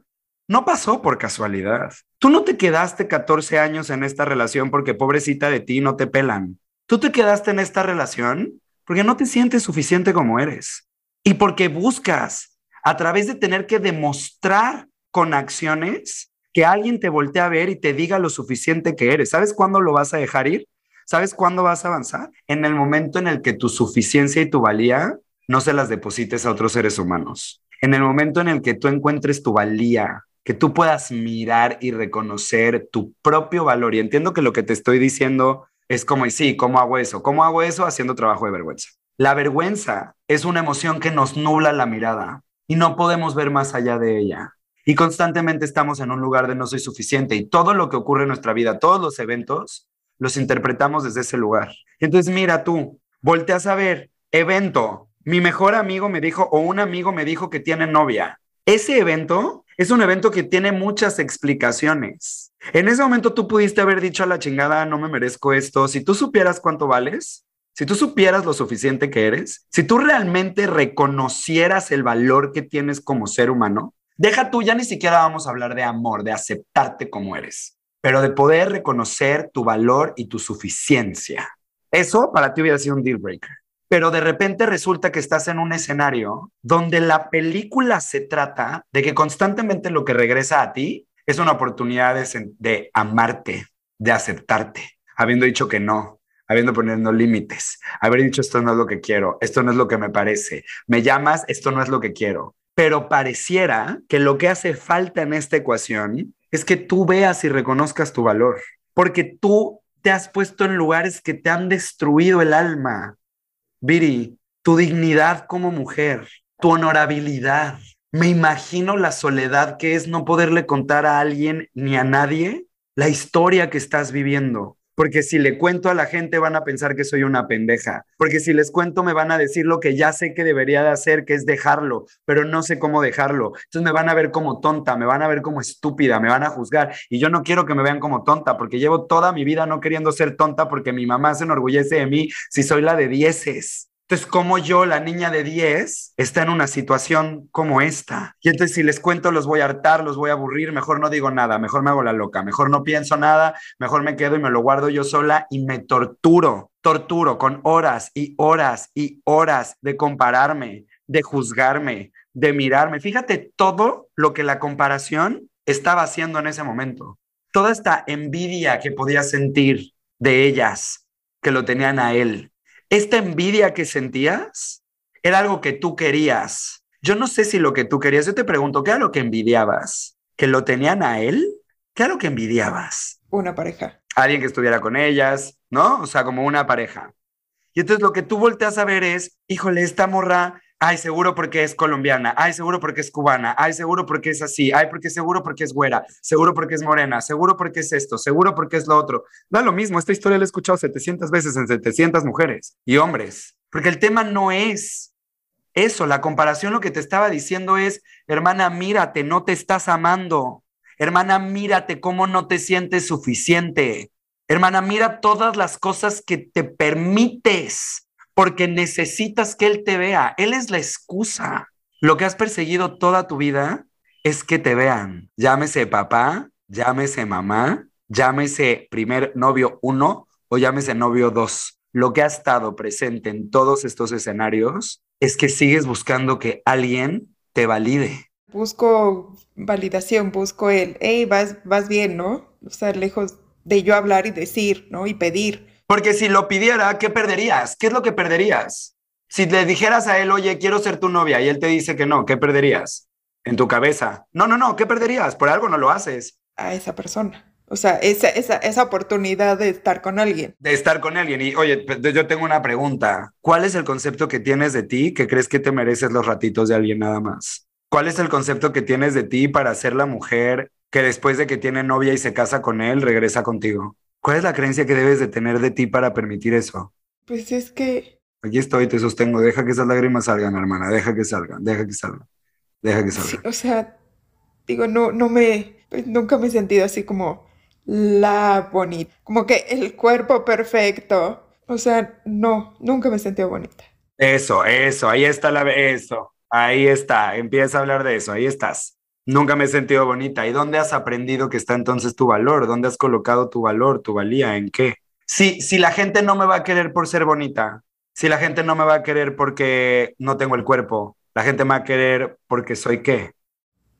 no pasó por casualidad. Tú no te quedaste 14 años en esta relación porque pobrecita de ti no te pelan. Tú te quedaste en esta relación porque no te sientes suficiente como eres y porque buscas a través de tener que demostrar con acciones que alguien te voltee a ver y te diga lo suficiente que eres. ¿Sabes cuándo lo vas a dejar ir? ¿Sabes cuándo vas a avanzar? En el momento en el que tu suficiencia y tu valía no se las deposites a otros seres humanos. En el momento en el que tú encuentres tu valía, que tú puedas mirar y reconocer tu propio valor. Y entiendo que lo que te estoy diciendo es como, y sí, ¿cómo hago eso? ¿Cómo hago eso? Haciendo trabajo de vergüenza. La vergüenza es una emoción que nos nubla la mirada y no podemos ver más allá de ella. Y constantemente estamos en un lugar de no soy suficiente y todo lo que ocurre en nuestra vida, todos los eventos, los interpretamos desde ese lugar. Entonces mira tú, volteas a ver, evento, mi mejor amigo me dijo o un amigo me dijo que tiene novia. Ese evento es un evento que tiene muchas explicaciones. En ese momento tú pudiste haber dicho a la chingada, no me merezco esto. Si tú supieras cuánto vales, si tú supieras lo suficiente que eres, si tú realmente reconocieras el valor que tienes como ser humano, deja tú, ya ni siquiera vamos a hablar de amor, de aceptarte como eres, pero de poder reconocer tu valor y tu suficiencia. Eso para ti hubiera sido un deal breaker pero de repente resulta que estás en un escenario donde la película se trata de que constantemente lo que regresa a ti es una oportunidad de, amarte, de aceptarte, habiendo dicho que no, habiendo poniendo límites, haber dicho esto no es lo que quiero, esto no es lo que me parece, me llamas, esto no es lo que quiero. Pero pareciera que lo que hace falta en esta ecuación es que tú veas y reconozcas tu valor, porque tú te has puesto en lugares que te han destruido el alma, Viri, tu dignidad como mujer, tu honorabilidad. Me imagino la soledad que es no poderle contar a alguien ni a nadie la historia que estás viviendo. Porque si le cuento a la gente van a pensar que soy una pendeja. Porque si les cuento me van a decir lo que ya sé que debería de hacer, que es dejarlo, pero no sé cómo dejarlo. Entonces me van a ver como tonta, me van a ver como estúpida, me van a juzgar. Y yo no quiero que me vean como tonta, porque llevo toda mi vida no queriendo ser tonta porque mi mamá se enorgullece de mí si soy la de dieces. Entonces, como yo, la niña de 10, está en una situación como esta. Y entonces, si les cuento, los voy a hartar, los voy a aburrir, mejor no digo nada, mejor me hago la loca, mejor no pienso nada, mejor me quedo y me lo guardo yo sola y me torturo, torturo con horas y horas y horas de compararme, de juzgarme, de mirarme. Fíjate todo lo que la comparación estaba haciendo en ese momento. Toda esta envidia que podía sentir de ellas, que lo tenían a él. Esta envidia que sentías era algo que tú querías. Yo no sé si lo que tú querías, yo te pregunto, ¿qué era lo que envidiabas? ¿Que lo tenían a él? ¿Qué era lo que envidiabas? Una pareja. Alguien que estuviera con ellas, ¿no? O sea, como una pareja. Y entonces lo que tú volteas a ver es, híjole, esta morra, ay, seguro porque es colombiana, ay, seguro porque es cubana, ay, seguro porque es así, ay, porque seguro porque es güera, seguro porque es morena, seguro porque es esto, seguro porque es lo otro. Da lo mismo, esta historia la he escuchado 700 veces en 700 mujeres y hombres, porque el tema no es eso, la comparación lo que te estaba diciendo es, hermana, mírate, no te estás amando. Hermana, mírate cómo no te sientes suficiente. Hermana, mira todas las cosas que te permites porque necesitas que Él te vea. Él es la excusa. Lo que has perseguido toda tu vida es que te vean. Llámese papá, llámese mamá, llámese primer novio uno o llámese novio dos. Lo que ha estado presente en todos estos escenarios es que sigues buscando que alguien te valide. Busco validación, busco el, hey, vas, vas bien, ¿no? O sea, lejos de yo hablar y decir, ¿no? Y pedir. Porque si lo pidiera, ¿qué perderías? ¿Qué es lo que perderías? Si le dijeras a él, oye, quiero ser tu novia, y él te dice que no, ¿qué perderías? En tu cabeza. No, no, no, ¿qué perderías? Por algo no lo haces. A esa persona. O sea, esa, esa, esa oportunidad de estar con alguien. De estar con alguien. Y oye, yo tengo una pregunta. ¿Cuál es el concepto que tienes de ti que crees que te mereces los ratitos de alguien nada más? ¿Cuál es el concepto que tienes de ti para ser la mujer que después de que tiene novia y se casa con él, regresa contigo? ¿Cuál es la creencia que debes de tener de ti para permitir eso? Pues es que... Aquí estoy, te sostengo. Deja que esas lágrimas salgan, hermana. Deja que salgan, deja que salgan. Deja que salgan. o sea, digo, no, no me... Pues nunca me he sentido así como la bonita, como que el cuerpo perfecto. O sea, no, nunca me sentí bonita. Eso, eso, ahí está la, eso, ahí está, empieza a hablar de eso, ahí estás. Nunca me he sentido bonita. ¿Y dónde has aprendido que está entonces tu valor? ¿Dónde has colocado tu valor, tu valía? ¿En qué? Si, si la gente no me va a querer por ser bonita, si la gente no me va a querer porque no tengo el cuerpo, la gente me va a querer porque soy qué.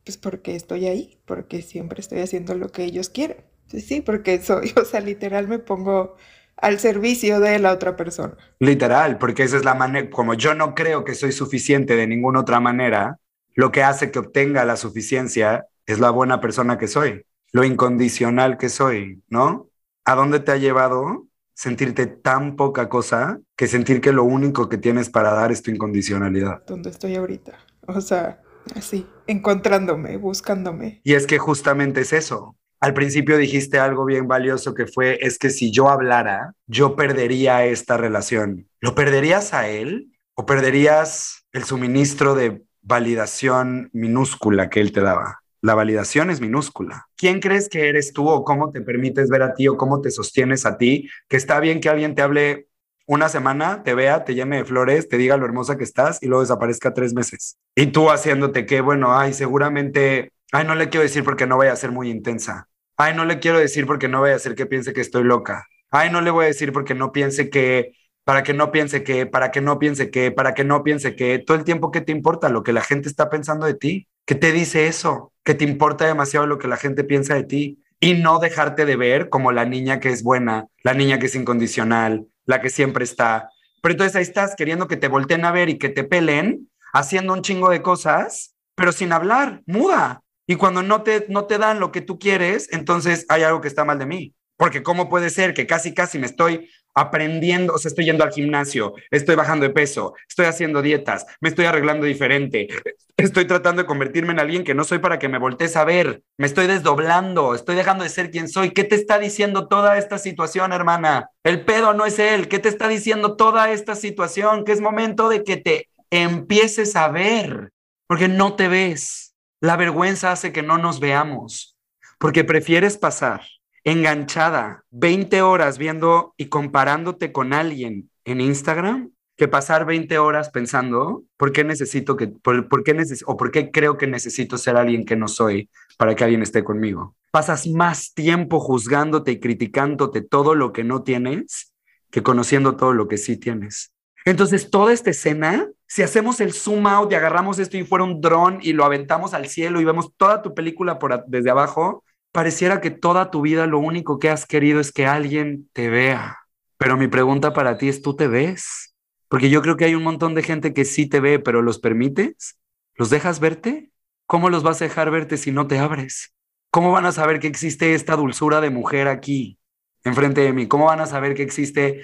Pues porque estoy ahí, porque siempre estoy haciendo lo que ellos quieren. Sí, sí, porque soy, o sea, literal me pongo al servicio de la otra persona. Literal, porque esa es la manera, como yo no creo que soy suficiente de ninguna otra manera, lo que hace que obtenga la suficiencia es la buena persona que soy, lo incondicional que soy, ¿no? ¿A dónde te ha llevado sentirte tan poca cosa que sentir que lo único que tienes para dar es tu incondicionalidad? ¿Dónde estoy ahorita? O sea, así, encontrándome, buscándome. Y es que justamente es eso, al principio dijiste algo bien valioso que fue, es que si yo hablara, yo perdería esta relación. ¿Lo perderías a él o perderías el suministro de validación minúscula que él te daba? La validación es minúscula. ¿Quién crees que eres tú o cómo te permites ver a ti o cómo te sostienes a ti? Que está bien que alguien te hable una semana, te vea, te llame de flores, te diga lo hermosa que estás y luego desaparezca tres meses. Y tú haciéndote que, bueno, ay, seguramente Ay, no le quiero decir porque no vaya a ser muy intensa. Ay, no le quiero decir porque no vaya a ser que piense que estoy loca. Ay, no le voy a decir porque no piense que, para que no piense que, para que no piense que, para que no piense que, todo el tiempo que te importa lo que la gente está pensando de ti. ¿Qué te dice eso? Que te importa demasiado lo que la gente piensa de ti y no dejarte de ver como la niña que es buena, la niña que es incondicional, la que siempre está. Pero entonces ahí estás queriendo que te volteen a ver y que te pelen, haciendo un chingo de cosas, pero sin hablar, muda. Y cuando no te, no te dan lo que tú quieres, entonces hay algo que está mal de mí. Porque ¿cómo puede ser que casi, casi me estoy aprendiendo, o sea, estoy yendo al gimnasio, estoy bajando de peso, estoy haciendo dietas, me estoy arreglando diferente, estoy tratando de convertirme en alguien que no soy para que me voltees a ver, me estoy desdoblando, estoy dejando de ser quien soy. ¿Qué te está diciendo toda esta situación, hermana? El pedo no es él. ¿Qué te está diciendo toda esta situación? Que es momento de que te empieces a ver, porque no te ves. La vergüenza hace que no nos veamos, porque prefieres pasar enganchada 20 horas viendo y comparándote con alguien en Instagram que pasar 20 horas pensando por qué necesito que, por, qué o por qué creo que necesito ser alguien que no soy para que alguien esté conmigo. Pasas más tiempo juzgándote y criticándote todo lo que no tienes que conociendo todo lo que sí tienes. Entonces, toda esta escena si hacemos el zoom out y agarramos esto y fuera un dron y lo aventamos al cielo y vemos toda tu película por desde abajo, pareciera que toda tu vida lo único que has querido es que alguien te vea. Pero mi pregunta para ti es, ¿tú te ves? Porque yo creo que hay un montón de gente que sí te ve, pero ¿los permites? ¿Los dejas verte? ¿Cómo los vas a dejar verte si no te abres? ¿Cómo van a saber que existe esta dulzura de mujer aquí, enfrente de mí? ¿Cómo van a saber que existe,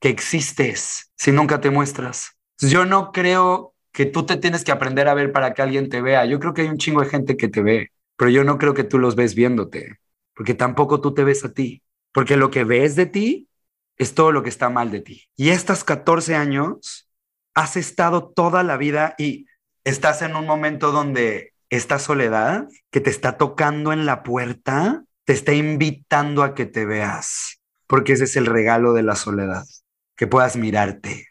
que existes si nunca te muestras? Yo no creo que tú te tienes que aprender a ver para que alguien te vea. Yo creo que hay un chingo de gente que te ve, pero yo no creo que tú los ves viéndote, porque tampoco tú te ves a ti, porque lo que ves de ti es todo lo que está mal de ti. Y estos 14 años has estado toda la vida y estás en un momento donde esta soledad que te está tocando en la puerta te está invitando a que te veas, porque ese es el regalo de la soledad, que puedas mirarte,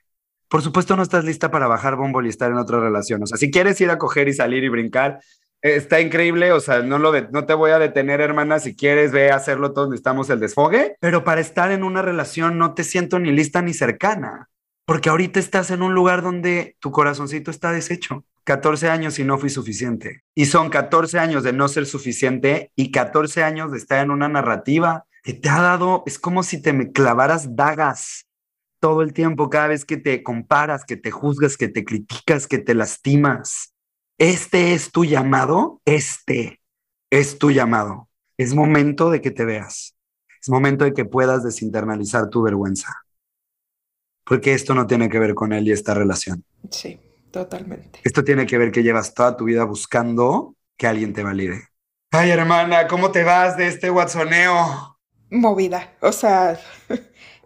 por supuesto no estás lista para bajar bombo y estar en otra relación. O sea, si quieres ir a coger y salir y brincar, está increíble. O sea, no, lo no te voy a detener, hermana. Si quieres, ve a hacerlo todos, necesitamos el desfogue. Pero para estar en una relación no te siento ni lista ni cercana. Porque ahorita estás en un lugar donde tu corazoncito está deshecho. 14 años y no fui suficiente. Y son 14 años de no ser suficiente y 14 años de estar en una narrativa que te ha dado, es como si te me clavaras dagas todo el tiempo, cada vez que te comparas, que te juzgas, que te criticas, que te lastimas. Este es tu llamado, este es tu llamado. Es momento de que te veas. Es momento de que puedas desinternalizar tu vergüenza. Porque esto no tiene que ver con él y esta relación. Sí, totalmente. Esto tiene que ver que llevas toda tu vida buscando que alguien te valide. Ay, hermana, ¿cómo te vas de este guatsoneo? Movida. O sea,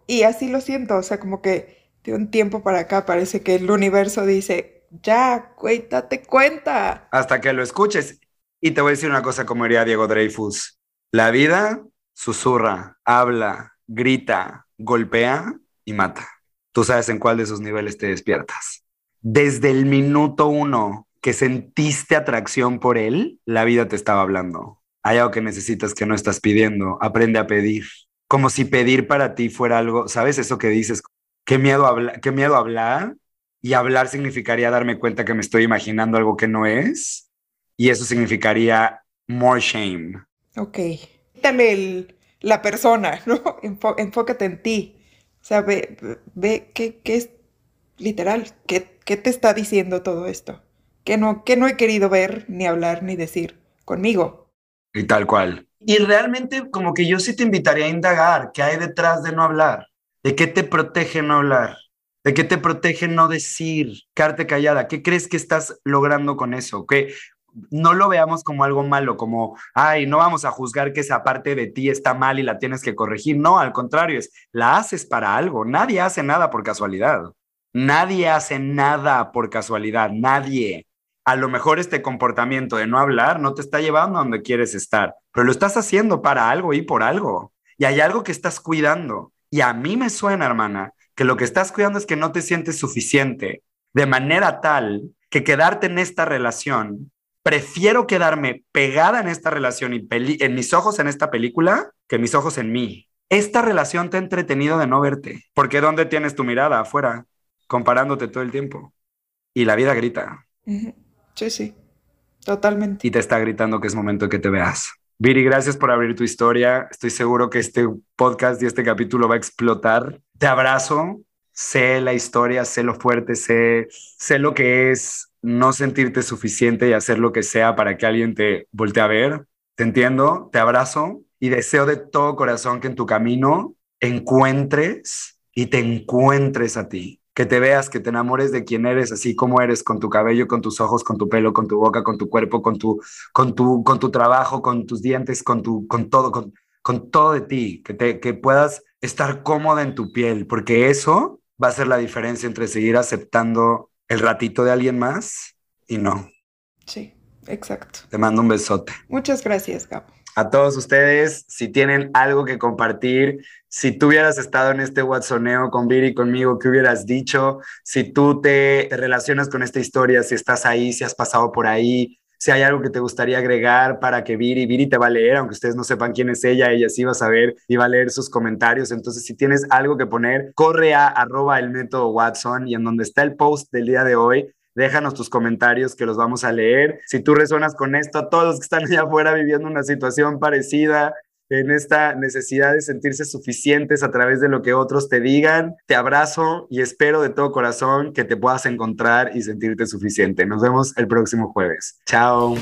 Y así lo siento, o sea, como que de un tiempo para acá parece que el universo dice, ya, güey, date cuenta. Hasta que lo escuches. Y te voy a decir una cosa como diría Diego Dreyfus. La vida susurra, habla, grita, golpea y mata. Tú sabes en cuál de esos niveles te despiertas. Desde el minuto uno que sentiste atracción por él, la vida te estaba hablando. Hay algo que necesitas que no estás pidiendo. Aprende a pedir como si pedir para ti fuera algo, ¿sabes? Eso que dices, qué miedo, habla qué miedo hablar y hablar significaría darme cuenta que me estoy imaginando algo que no es y eso significaría more shame. Ok, quítale el, la persona, ¿no? enfócate en ti. O sea, ve, ve qué, qué es literal, qué, qué te está diciendo todo esto. Que no, que no he querido ver, ni hablar, ni decir conmigo. Y tal cual. Y realmente como que yo sí te invitaría a indagar qué hay detrás de no hablar, de qué te protege no hablar, de qué te protege no decir, quedarte callada, qué crees que estás logrando con eso, que no lo veamos como algo malo, como, ay, no vamos a juzgar que esa parte de ti está mal y la tienes que corregir. No, al contrario, es, la haces para algo. Nadie hace nada por casualidad. Nadie hace nada por casualidad. Nadie a lo mejor este comportamiento de no hablar no te está llevando a donde quieres estar, pero lo estás haciendo para algo y por algo. Y hay algo que estás cuidando. Y a mí me suena, hermana, que lo que estás cuidando es que no te sientes suficiente, de manera tal que quedarte en esta relación, prefiero quedarme pegada en esta relación y en mis ojos en esta película que mis ojos en mí. Esta relación te ha entretenido de no verte, porque ¿dónde tienes tu mirada? Afuera, comparándote todo el tiempo. Y la vida grita. Sí, sí, totalmente. Y te está gritando que es momento que te veas. Viri, gracias por abrir tu historia. Estoy seguro que este podcast y este capítulo va a explotar. Te abrazo. Sé la historia, sé lo fuerte, sé, sé lo que es no sentirte suficiente y hacer lo que sea para que alguien te voltee a ver. Te entiendo, te abrazo y deseo de todo corazón que en tu camino encuentres y te encuentres a ti que te veas, que te enamores de quién eres, así como eres, con tu cabello, con tus ojos, con tu pelo, con tu boca, con tu cuerpo, con tu, con tu, con tu trabajo, con tus dientes, con, tu, con todo, con, con todo de ti, que, te, que puedas estar cómoda en tu piel, porque eso va a ser la diferencia entre seguir aceptando el ratito de alguien más y no. Sí, exacto. Te mando un besote. Muchas gracias, Gabo a todos ustedes, si tienen algo que compartir, si tú hubieras estado en este Watsoneo con Viri conmigo, ¿qué hubieras dicho? Si tú te, relacionas con esta historia, si estás ahí, si has pasado por ahí, si hay algo que te gustaría agregar para que Viri, Viri te va a leer, aunque ustedes no sepan quién es ella, ella sí va a saber y va a leer sus comentarios. Entonces, si tienes algo que poner, corre a arroba el método Watson y en donde está el post del día de hoy, déjanos tus comentarios que los vamos a leer. Si tú resuenas con esto, a todos los que están allá afuera viviendo una situación parecida, en esta necesidad de sentirse suficientes a través de lo que otros te digan. Te abrazo y espero de todo corazón que te puedas encontrar y sentirte suficiente. Nos vemos el próximo jueves. Chao.